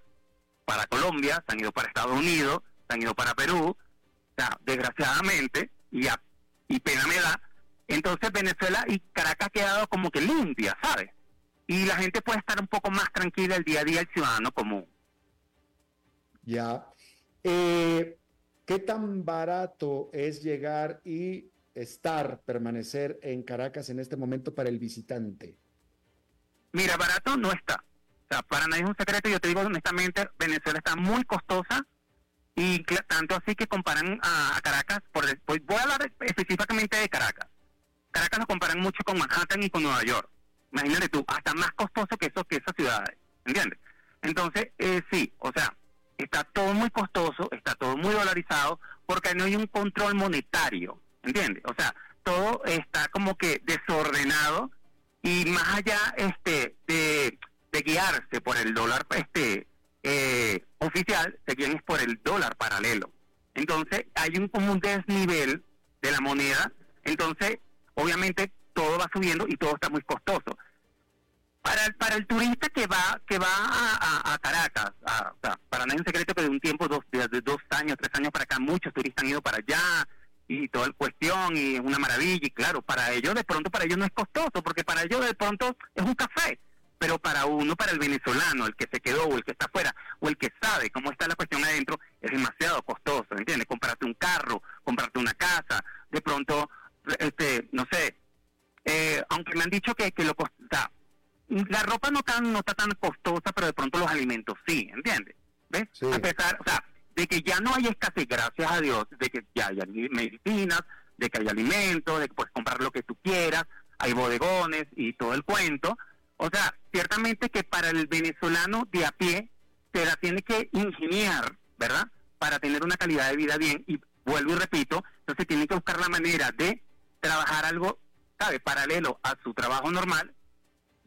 para Colombia, se han ido para Estados Unidos, se han ido para Perú, o sea, desgraciadamente, y, a, y pena me da, entonces Venezuela y Caracas ha quedado como que limpia, ¿sabes? Y la gente puede estar un poco más tranquila el día a día, el ciudadano común. Ya. Eh, ¿Qué tan barato es llegar y estar, permanecer en Caracas en este momento para el visitante? Mira, barato no está. O sea, para nadie es un secreto. Yo te digo honestamente, Venezuela está muy costosa y tanto así que comparan a, Caracas. Por, voy a hablar específicamente de Caracas. Caracas lo comparan mucho con Manhattan y con Nueva York. Imagínate tú, hasta más costoso que eso que esas ciudades. ¿Entiendes? Entonces, eh, sí, o sea, está todo muy costoso, está todo muy dolarizado, porque no hay un control monetario, ¿entiendes? O sea, todo está como que desordenado y más allá este de, guiarse por el dólar este eh, oficial, se guían por el dólar paralelo. Entonces, hay un como un desnivel de la moneda, entonces, obviamente, todo va subiendo y todo está muy costoso para el, para el turista que va que va a, Caracas, para no es un secreto que de un tiempo, dos, de, dos años, tres años para acá, muchos turistas han ido para allá y toda la cuestión y es una maravilla y claro, para ellos de pronto para ellos no es costoso porque para ellos de pronto es un café, pero para uno, para el venezolano, el que se quedó o el que está afuera o el que sabe cómo está la cuestión adentro, es demasiado costoso, ¿entiendes? Comprarte un carro, comprarte una casa, de pronto, este, no sé, eh, aunque me han dicho que, que lo costa, la ropa no tan no está tan costosa, pero de pronto los alimentos sí, ¿entiendes? ¿Ves? A pesar, o sea, de que ya no hay escasez, gracias a Dios, de que ya hay medicinas, de que hay alimentos, de que puedes comprar lo que tú quieras, hay bodegones y todo el cuento. O sea, ciertamente que para el venezolano de a pie se la tiene que ingeniar, ¿verdad? Para tener una calidad de vida bien. Y vuelvo y repito, entonces tiene que buscar la manera de trabajar algo, ¿sabe? Paralelo a su trabajo normal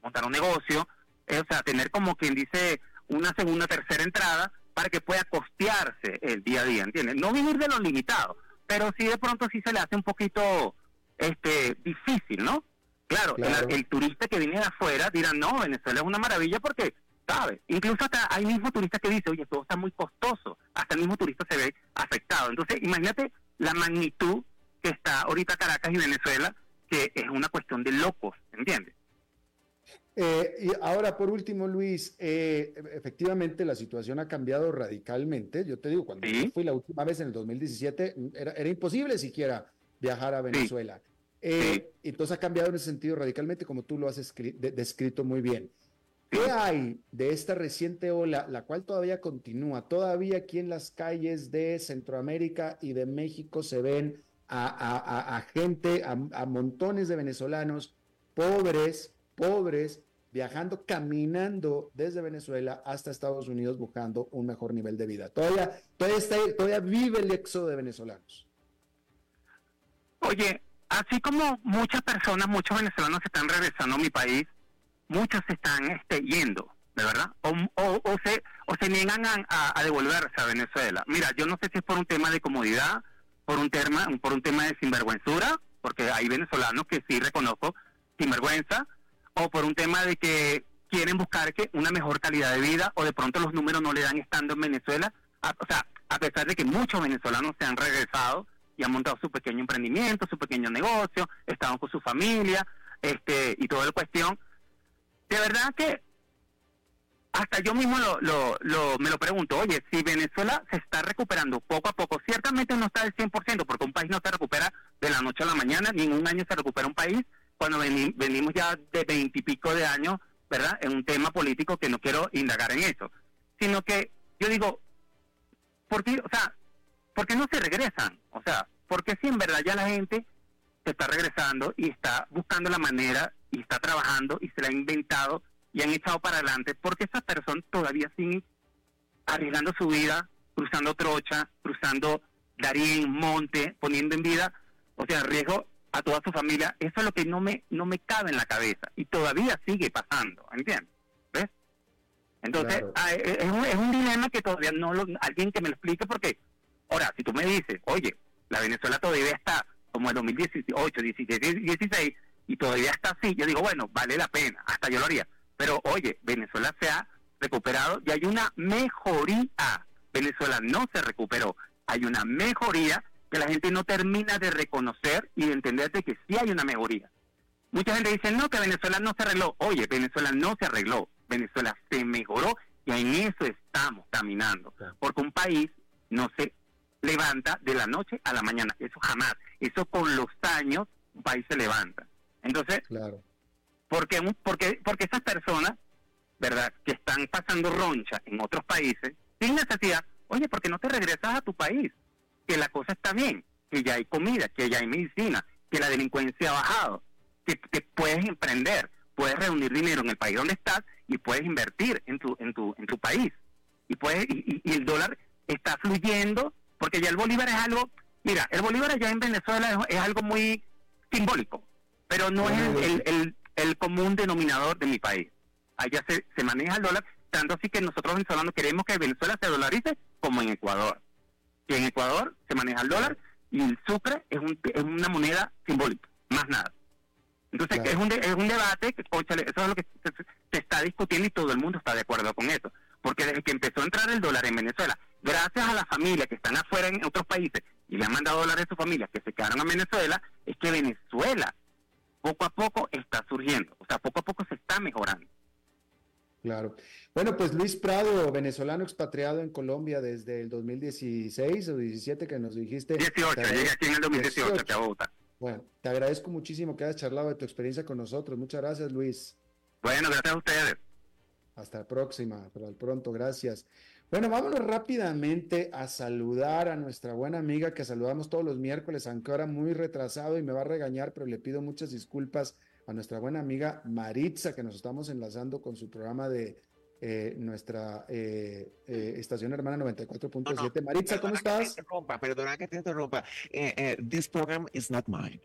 montar un negocio, eh, o sea, tener como quien dice una segunda, tercera entrada para que pueda costearse el día a día, ¿entiendes? No vivir de lo limitado, pero sí de pronto sí se le hace un poquito este difícil, ¿no? Claro, El, turista que viene de afuera dirá, no, Venezuela es una maravilla porque, ¿sabes? Incluso hasta hay mismo turistas que dicen, oye, todo está muy costoso, hasta el mismo turista se ve afectado. Entonces, imagínate la magnitud que está ahorita Caracas y Venezuela, que es una cuestión de locos, ¿entiendes? Eh, y ahora, por último, Luis, eh, efectivamente la situación ha cambiado radicalmente. Yo te digo, cuando fui la última vez en el 2017, era, era imposible siquiera viajar a Venezuela. Eh, entonces ha cambiado en ese sentido radicalmente, como tú lo has descrito muy bien. ¿Qué hay de esta reciente ola, la cual todavía continúa? Todavía aquí en las calles de Centroamérica y de México se ven a, a gente, a montones de venezolanos pobres, pobres, viajando, caminando desde Venezuela hasta Estados Unidos buscando un mejor nivel de vida. Todavía, todavía, todavía vive el éxodo de venezolanos. Oye, así como muchas personas, muchos venezolanos están regresando a mi país, muchos se están este, yendo, ¿de verdad? O, o, se, o se niegan a, a, devolverse a Venezuela. Mira, yo no sé si es por un tema de comodidad, por un tema, por un tema de sinvergüenzura, porque hay venezolanos que sí reconozco sinvergüenza, o por un tema de que quieren buscar que una mejor calidad de vida o de pronto los números no le dan estando en Venezuela. o sea, a pesar de que muchos venezolanos se han regresado y han montado su pequeño emprendimiento, su pequeño negocio, estaban con su familia este y toda la cuestión. De verdad que hasta yo mismo lo, lo, me lo pregunto, oye, si Venezuela se está recuperando poco a poco, ciertamente no está del 100%, porque un país no se recupera de la noche a la mañana, ni en un año se recupera un país, cuando venimos ya de veintipico de años, ¿verdad? En un tema político que no quiero indagar en eso, sino que yo digo, ¿por qué, o sea, ¿por qué no se regresan? O sea, porque si en verdad ya la gente se está regresando y está buscando la manera y está trabajando y se la ha inventado y han echado para adelante, porque esas personas todavía siguen arriesgando su vida, cruzando trocha, cruzando Darín, Monte, poniendo en vida, o sea, riesgo a toda su familia, eso es lo que no me no me cabe en la cabeza y todavía sigue pasando, ¿entiendes? ¿Ves? Entonces, ah, eh, es, un, es, un, dilema que todavía no lo, alguien que me lo explique porque ahora, si tú me dices, "Oye, la Venezuela todavía está como en 2018, 17, 16 y todavía está así", yo digo, "Bueno, vale la pena, hasta yo lo haría." Pero oye, Venezuela se ha recuperado y hay una mejoría. Venezuela no se recuperó, hay una mejoría que la gente no termina de reconocer y de entender de que sí hay una mejoría. Mucha gente dice, no, que Venezuela no se arregló. Oye, Venezuela no se arregló. Venezuela se mejoró Y en eso estamos caminando, porque un país no se levanta de la noche a la mañana, eso jamás, eso con los años un país se levanta. Entonces, Claro. Porque, porque, porque esas personas, ¿verdad?, que están pasando roncha en otros países, sin necesidad, oye, ¿por qué no te regresas a tu país? Que la cosa está bien, que ya hay comida, que ya hay medicina, que la delincuencia ha bajado, que, puedes emprender, puedes reunir dinero en el país donde estás y puedes invertir en tu, en tu, en tu país. Y, puedes, y, y- el dólar está fluyendo, porque ya el bolívar es algo, mira, el bolívar allá en Venezuela es, algo muy simbólico, pero no es el- el común denominador de mi país. Allá se, se maneja el dólar, tanto así que nosotros venezolanos queremos que Venezuela se dolarice como en Ecuador. Que en Ecuador se maneja el dólar y el sucre es, un- es una moneda simbólica, más nada. Entonces Claro. es, un de- es un debate que, cónchale, eso es lo que se, se- se está discutiendo y todo el mundo está de acuerdo con eso. Porque desde que empezó a entrar el dólar en Venezuela, gracias a las familias que están afuera en otros países y le han mandado dólares a sus familias que se quedaron en Venezuela, es que Venezuela poco a poco está surgiendo. O sea, poco a poco se está mejorando. Claro. Bueno, pues Luis Prado, venezolano expatriado en Colombia desde el 2016 o 17 que nos dijiste. 18, Te llegué aquí en el 2018 aquí a 18. Bogotá. Bueno, te agradezco muchísimo que hayas charlado de tu experiencia con nosotros. Muchas gracias, Luis. Bueno, gracias a ustedes. Hasta la próxima, pero al pronto, gracias. Bueno, vámonos rápidamente a saludar a nuestra buena amiga que saludamos todos los miércoles, aunque ahora muy retrasado y me va a regañar, pero le pido muchas disculpas a nuestra buena amiga Maritza, que nos estamos enlazando con su programa de eh, nuestra eh, eh, estación hermana 94.7. Maritza, ¿cómo Perdona que te estás? interrumpa, perdona que te interrumpa. Eh, eh, this program is not mine,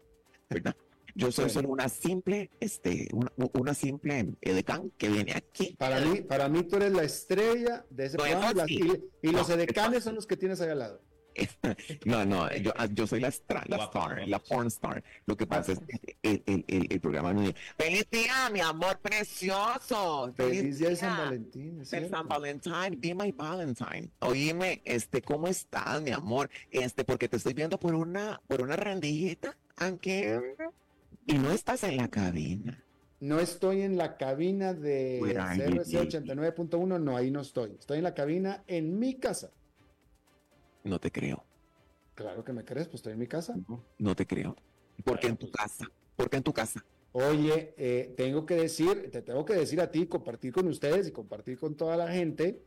¿verdad? Yo soy Bueno. solo una simple, este, una, una simple edecán que viene aquí. Para mí, para mí tú eres la estrella de ese Bueno, programa y, las- sí. y- y los No, edecanes son los que tienes ahí al lado. No, no, yo, yo soy la, stra- la star, la porn star. Lo que pasa es que el, el, el, el programa no ¡Feliz día, mi amor precioso! Feliz día de San Valentín, cierto. San Valentine, be my Valentine. Oíme, este, ¿cómo estás, mi amor? Este, porque te estoy viendo por una, por una rendijita, aunque y no estás en la cabina. No estoy en la cabina de CRC 89.1, no, ahí no estoy. Estoy en la cabina en mi casa. No te creo, Claro que me crees, pues estoy en mi casa. no te creo. Porque en tu casa, porque en tu casa. Oye, eh, tengo que decir, te tengo que decir a ti, compartir con ustedes y compartir con toda la gente,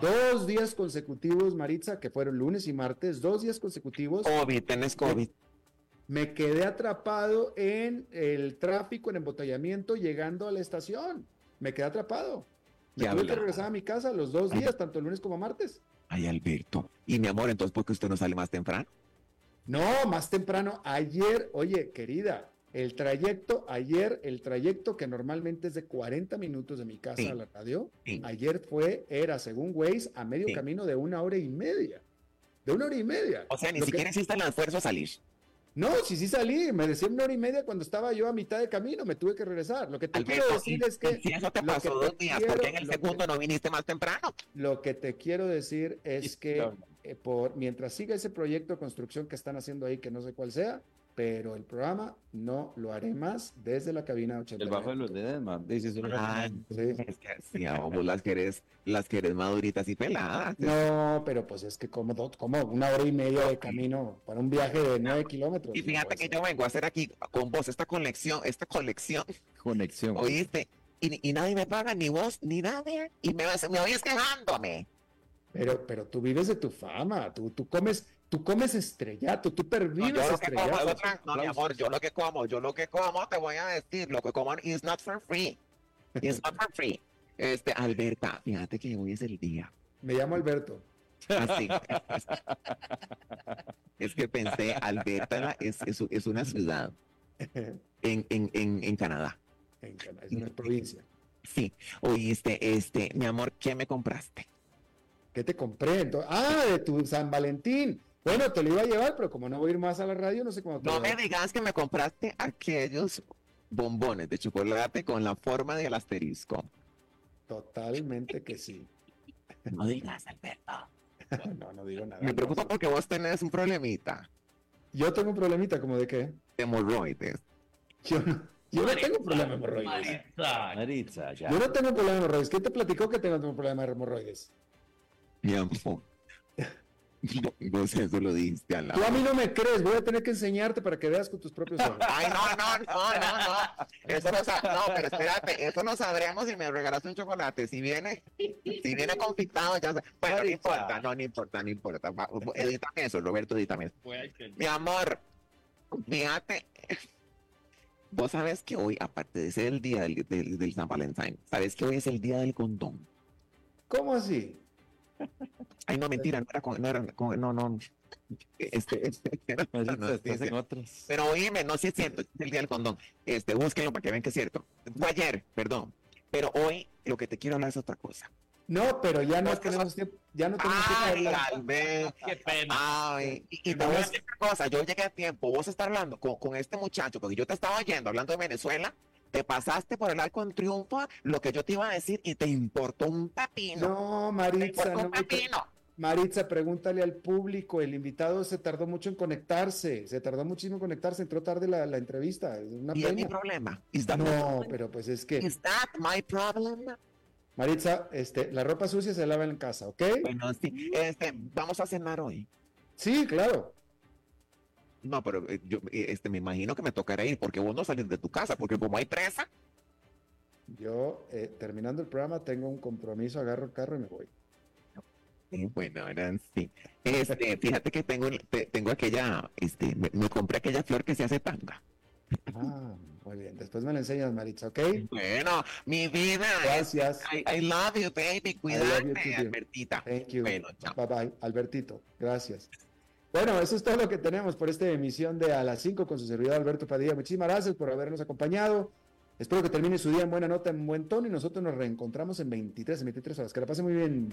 dos días consecutivos, Maritza, que fueron lunes y martes, dos días consecutivos, COVID, tenés COVID. Me quedé atrapado en el tráfico, en embotellamiento, llegando a la estación. Me quedé atrapado. Me Ya tuve que regresar a mi casa los dos Ay. días, tanto lunes como martes. Ay, Alberto. Y mi amor, entonces, ¿por qué usted no sale más temprano? No, más temprano, ayer, oye, querida, el trayecto, ayer, el trayecto que normalmente es de 40 minutos de mi casa Sí. a la radio, Sí. ayer fue, era según Waze, a medio Sí. camino de una hora y media. De una hora y media. O sea, ni Lo que- siquiera hiciste el esfuerzo a salir. No, sí, sí salí, me decía una hora y media cuando estaba yo a mitad de camino, me tuve que regresar. Lo que te quiero decir y- es que... si eso te pasó dos días, quiero- ¿por qué en el que- segundo no viniste más temprano? Lo que te quiero decir es que eh, por, mientras siga ese proyecto de construcción que están haciendo ahí, que no sé cuál sea, pero el programa no lo haré más desde la cabina 80. El bajo de los dedos, man. Dices una Ay, Sí. es que sí, a vos las querés, las querés maduritas y peladas. No, pero pues es que como, do- como una hora y media de camino para un viaje de nueve kilómetros. Y fíjate que ser. yo vengo a hacer aquí con vos esta conexión, esta colección, conexión. ¿oíste? Y, y nadie me paga, ni vos, ni nadie. Y me, vas- me oyes quejándome. Pero, pero tú vives de tu fama, tú, tú comes, tú comes estrellato, tú No, pervives yo lo que como es estrellato. otra- no, mi amor, yo lo que como, yo lo que como, te voy a decir, lo que como is not for free. It's not for free. Este, Alberta, fíjate que hoy es el día. Me llamo Alberto. Así. es que pensé, Alberta es, es, es una ciudad en en, en, en, en Canadá. Cana- es una provincia. Sí, oíste, este, mi amor, ¿qué me compraste? ¿Qué te compré? Entonces, ah, de tu San Valentín. Bueno, te lo iba a llevar, pero como no voy a ir más a la radio, no sé cómo te No me digas que me compraste aquellos bombones de chocolate con la forma del asterisco. Totalmente que sí. No digas, Alberto. No, no digo nada. Me preocupa porque vos tenés un problemita Yo tengo un problemita, como de qué? de hemorroides. Yo no, Yo no tengo problema de hemorroides. Maritza. Maritza, ya. Yo no tengo problema de hemorroides. ¿Quién te platicó que tengo un problema de hemorroides? Mi amor. Vos eso lo dijiste al Tú a mí no me crees. Voy a tener que enseñarte para que veas con tus propios ojos. Ay, no, no, no, no, no. Eso no, no, pero espérate, eso no sabremos si me regalas un chocolate. Si viene, si viene confitado, ya sé. Bueno, no importa, no, no importa, no importa. Edítame eso, Roberto, edítame eso. Mi amor, fíjate. Vos sabes que hoy, aparte de ser el día del, del, del San Valentín, sabes que hoy es el día del condón. ¿Cómo así? Ay, no, mentira, no era con, no era con, no, no. Este, este, era- no, este. Pero oíme, no, sí es cierto, es el día del condón. Este, búsquenlo para que vean que es cierto. Fue ayer, perdón. Pero hoy lo que te quiero hablar es otra cosa. No, pero ya no que tenemos tiempo. Ya no tenemos tiempo Ay, hablar. Albert. Qué pena. Ay, y, y te voy a decir una cosa, yo llegué a tiempo, vos estás hablando con, con este muchacho, porque yo te estaba oyendo hablando de Venezuela, te pasaste por el arco en triunfo lo que yo te iba a decir y te importó un pepino. No, te Maritza, importó no un pepino. Maritza, pregúntale al público. El invitado se tardó mucho en conectarse. Se tardó muchísimo en conectarse. Entró tarde la, la entrevista. Es una Y es mi problema. No, problem? pero pues es que, Is that my problem? Maritza, este, la ropa sucia se lava en casa, ¿ok? Bueno, sí. Este, vamos a cenar hoy. Sí, claro. No, pero eh, yo eh, este, me imagino que me tocará ir porque vos no salís de tu casa, porque como hay presa, Yo, eh, terminando el programa, tengo un compromiso, agarro el carro y me voy. Eh, bueno, ahora sí. Este, fíjate que tengo, te- tengo aquella, este, me, me compré aquella flor que se hace tanga. Ah, muy bien. Después me la enseñas, Maritza, ¿ok? Bueno, mi vida. Gracias. I, I love you, baby. You Cuídate, dear. Albertita. Thank you. Bueno, chao. Bye bye, Albertito. Gracias. Bueno, eso es todo lo que tenemos por esta emisión de A las 5 con su servidor Alberto Padilla. Muchísimas gracias por habernos acompañado. Espero que termine su día en buena nota, en buen tono y nosotros nos reencontramos en 23, en 23 horas. Que la pase muy bien.